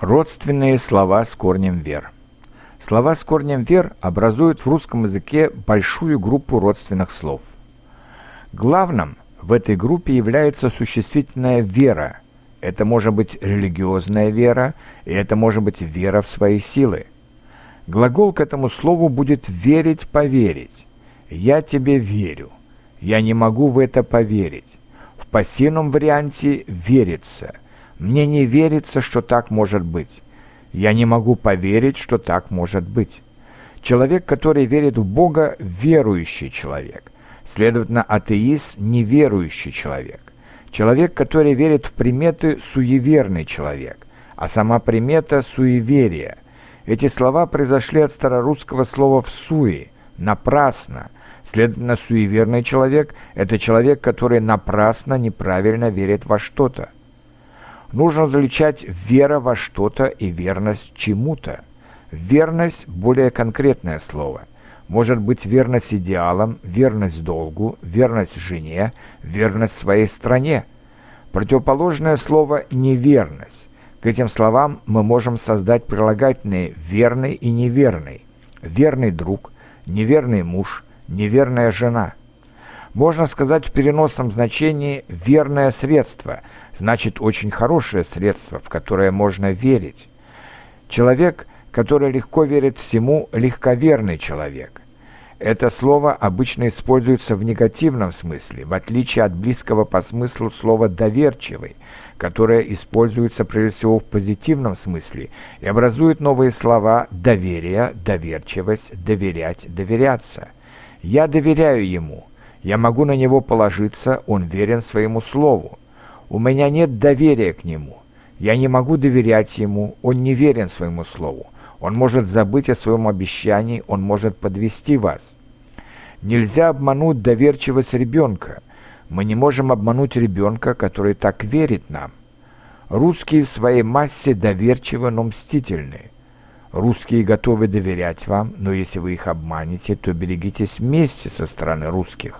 Родственные слова с корнем «вер». Слова с корнем «вер» образуют в русском языке большую группу родственных слов. Главным в этой группе является существительная «вера». Это может быть религиозная вера, и это может быть вера в свои силы. Глагол к этому слову будет «верить, поверить». «Я тебе верю». «Я не могу в это поверить». В пассивном варианте «верится». Мне не верится, что так может быть. Я не могу поверить, что так может быть. Человек, который верит в Бога, верующий человек. Следовательно, атеист – неверующий человек. Человек, который верит в приметы – суеверный человек, а сама примета – суеверие. Эти слова произошли от старорусского слова «всуи» – «напрасно». Следовательно, суеверный человек – это человек, который напрасно, неправильно верит во что-то. Нужно различать вера во что-то и верность чему-то. Верность – более конкретное слово. Может быть верность идеалам, верность долгу, верность жене, верность своей стране. Противоположное слово – неверность. К этим словам мы можем создать прилагательные «верный» и «неверный». Верный друг, неверный муж, неверная жена. Можно сказать в переносном значении «верное средство», значит очень хорошее средство, в которое можно верить. Человек, который легко верит всему, легковерный человек. Это слово обычно используется в негативном смысле, в отличие от близкого по смыслу слова «доверчивый», которое используется прежде всего в позитивном смысле и образует новые слова «доверие», «доверчивость», «доверять», «доверяться». «Я доверяю ему», «я могу на него положиться», «он верен своему слову». У меня нет доверия к нему. Я не могу доверять ему, он не верен своему слову. Он может забыть о своем обещании, он может подвести вас. Нельзя обмануть доверчивость ребенка. Мы не можем обмануть ребенка, который так верит нам. Русские в своей массе доверчивы, но мстительны. Русские готовы доверять вам, но если вы их обманете, то берегитесь мести со стороны русских.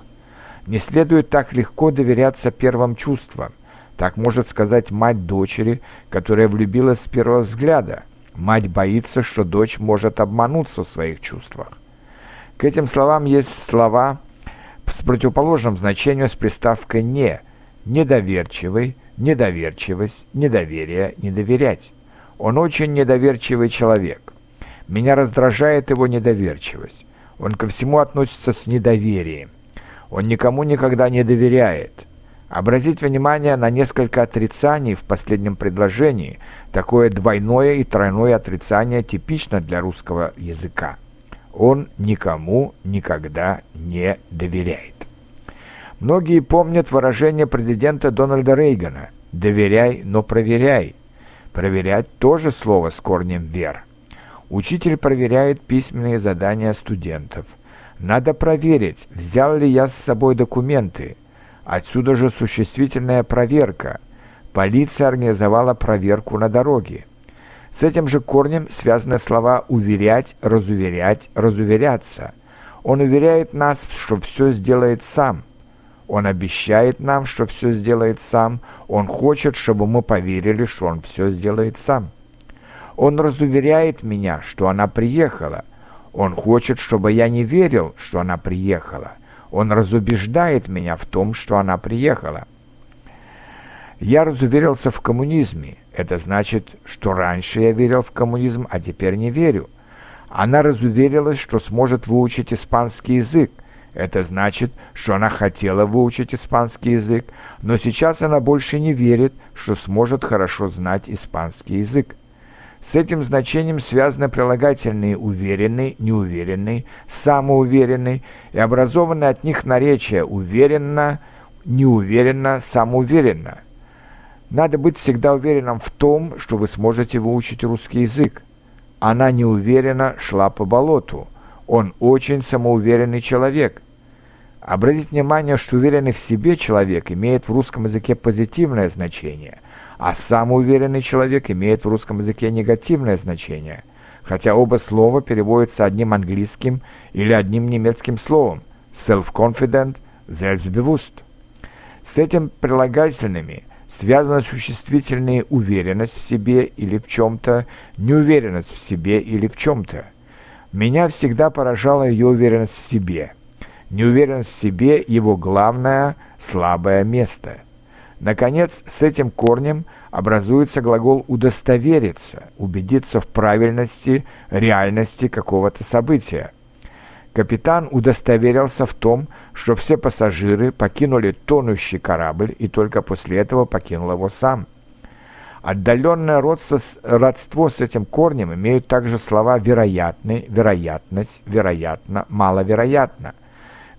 Не следует так легко доверяться первым чувствам. Так может сказать мать дочери, которая влюбилась с первого взгляда. Мать боится, что дочь может обмануться в своих чувствах. К этим словам есть слова с противоположным значением с приставкой «не», недоверчивый, недоверчивость, недоверие, недоверять. Он очень недоверчивый человек. Меня раздражает его недоверчивость. Он ко всему относится с недоверием. Он никому никогда не доверяет. Обратите внимание на несколько отрицаний в последнем предложении. Такое двойное и тройное отрицание типично для русского языка. Он никому никогда не доверяет. Многие помнят выражение президента Дональда Рейгана «доверяй, но проверяй». Проверять тоже слово с корнем «вер». Учитель проверяет письменные задания студентов. Надо проверить, взял ли я с собой документы, Отсюда же существительная проверка. Полиция организовала проверку на дороге. С этим же корнем связаны слова «уверять», «разуверять», «разуверяться». Он уверяет нас, что все сделает сам. Он обещает нам, что все сделает сам. Он хочет, чтобы мы поверили, что он все сделает сам. Он разуверяет меня, что она приехала. Он хочет, чтобы я не верил, что она приехала. Он разубеждает меня в том, что она приехала. Я разуверился в коммунизме. Это значит, что раньше я верил в коммунизм, а теперь не верю. Она разуверилась, что сможет выучить испанский язык. Это значит, что она хотела выучить испанский язык, но сейчас она больше не верит, что сможет хорошо знать испанский язык. С этим значением связаны прилагательные «уверенный», «неуверенный», «самоуверенный» и образованные от них наречия «уверенно», «неуверенно», «самоуверенно». Надо быть всегда уверенным в том, что вы сможете выучить русский язык. Она неуверенно шла по болоту. Он очень самоуверенный человек. Обратите внимание, что уверенный в себе человек имеет в русском языке позитивное значение – а самоуверенный человек имеет в русском языке негативное значение, хотя оба слова переводятся одним английским или одним немецким словом self-confident, selbstbewusst. С этим прилагательными связаны существительные уверенность в себе или в чем-то, неуверенность в себе или в чем-то. Меня всегда поражала ее уверенность в себе. Неуверенность в себе – его главное слабое место. Наконец, с этим корнем образуется глагол «удостовериться», убедиться в правильности, реальности какого-то события. Капитан удостоверился в том, что все пассажиры покинули тонущий корабль и только после этого покинул его сам. Отдаленное родство, родство с этим корнем имеют также слова «вероятный», «вероятность», «вероятно», «маловероятно».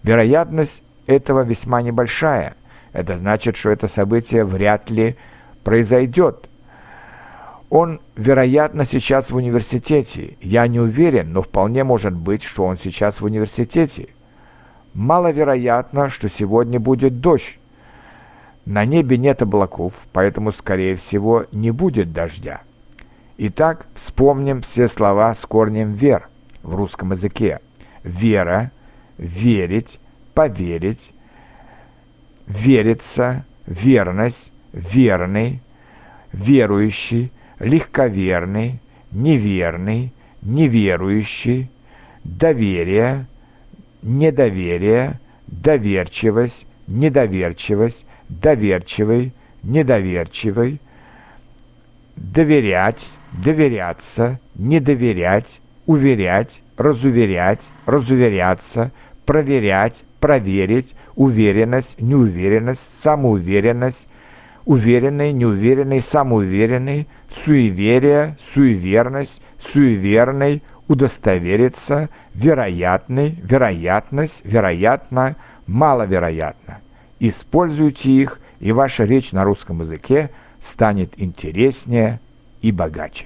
Вероятность этого весьма небольшая. Это значит, что это событие вряд ли произойдет. Он, вероятно, сейчас в университете. Я не уверен, но вполне может быть, что он сейчас в университете. Маловероятно, что сегодня будет дождь. На небе нет облаков, поэтому, скорее всего, не будет дождя. Итак, вспомним все слова с корнем «вер» в русском языке. Вера, верить, поверить, вериться, верность, верный, верующий, легковерный, неверный, неверующий, доверие, недоверие, доверчивость, недоверчивость, доверчивый, недоверчивый, доверять, доверяться, не доверять, уверять, разуверять, разуверяться, проверять, проверить, уверенность, неуверенность, самоуверенность, уверенный, неуверенный, самоуверенный, суеверие, суеверность, суеверный, удостовериться, вероятный, вероятность, вероятно, маловероятно. Используйте их, и ваша речь на русском языке станет интереснее и богаче.